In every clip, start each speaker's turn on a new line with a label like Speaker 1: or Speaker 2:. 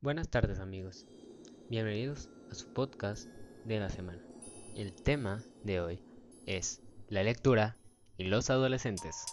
Speaker 1: Buenas tardes amigos, bienvenidos a su podcast de la semana. El tema de hoy es la lectura y los adolescentes.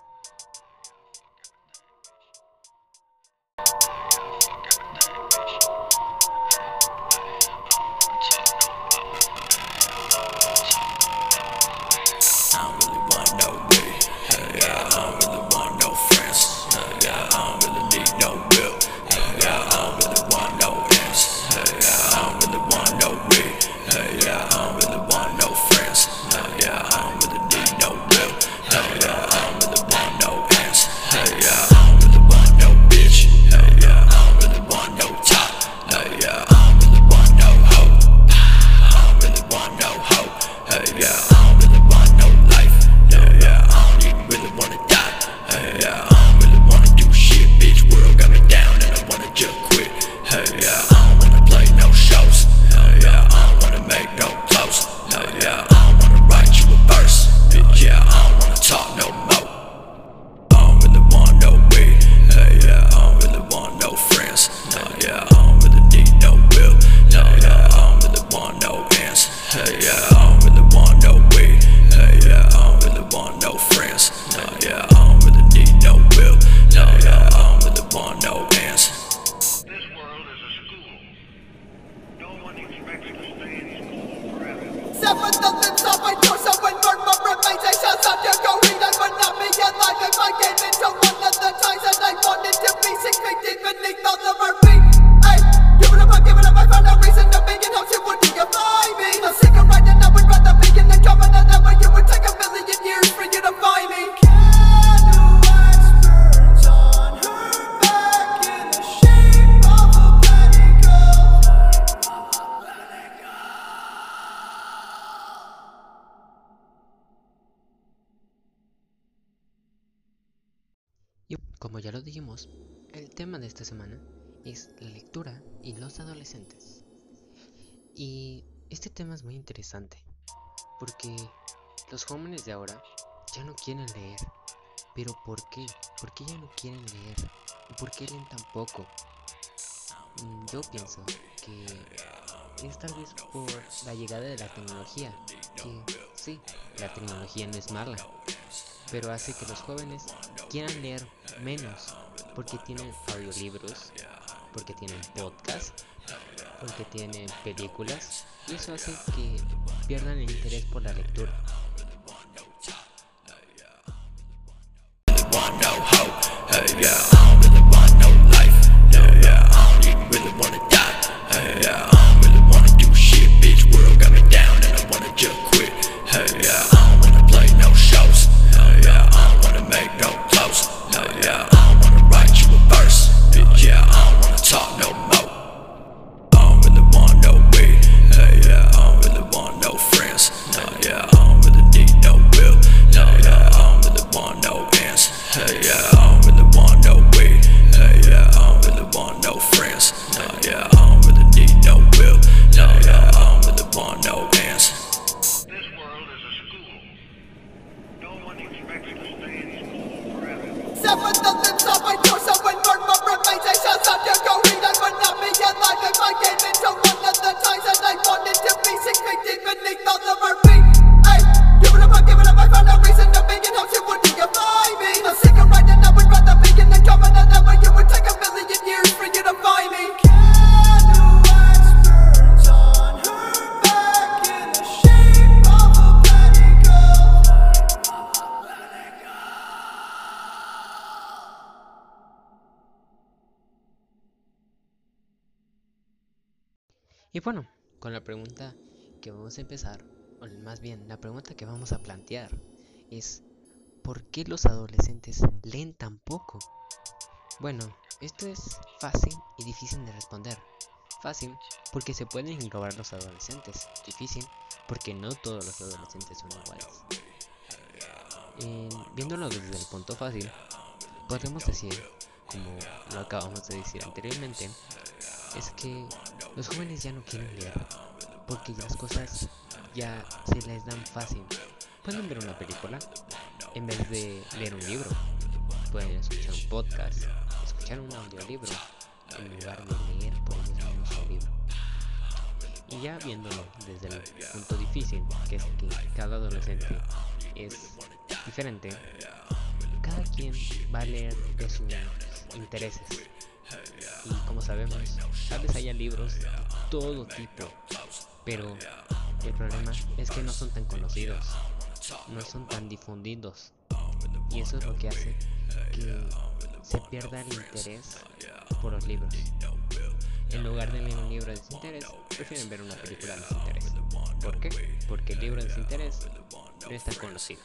Speaker 1: Y como ya lo dijimos, el tema de esta semana es la lectura y los adolescentes. Y este tema es muy interesante, porque los jóvenes de ahora ya no quieren leer. Pero ¿por qué? ¿Por qué ya no quieren leer? ¿Y por qué leen tan poco? Mm, yo pienso que es tal vez por la llegada de la tecnología. Que sí, la tecnología no es mala, pero hace que los jóvenes quieran leer menos porque tienen audiolibros, porque tienen podcast, porque tienen películas y eso hace que pierdan el interés por la lectura. Y bueno, con la pregunta que vamos a empezar, o más bien la pregunta que vamos a plantear es ¿por qué los adolescentes leen tan poco? Bueno, esto es fácil y difícil de responder. Fácil porque se pueden englobar los adolescentes. Difícil porque no todos los adolescentes son iguales. Eh, viéndolo desde el punto fácil, podemos decir, como lo acabamos de decir anteriormente, es que los jóvenes ya no quieren leer porque las cosas ya se les dan fácil. Pueden ver una película en vez de leer un libro. Pueden escuchar un podcast, escuchar un audiolibro en lugar de leer por ellos Y ya viéndolo desde el punto difícil, que es que cada adolescente es diferente, cada quien va a leer de sus intereses. Y como sabemos, tal vez haya libros de todo tipo, pero el problema es que no son tan conocidos, no son tan difundidos. Y eso es lo que hace que se pierda el interés por los libros. En lugar de leer un libro de desinterés, prefieren ver una película de desinterés. ¿Por qué? Porque el libro de desinterés no es tan conocido.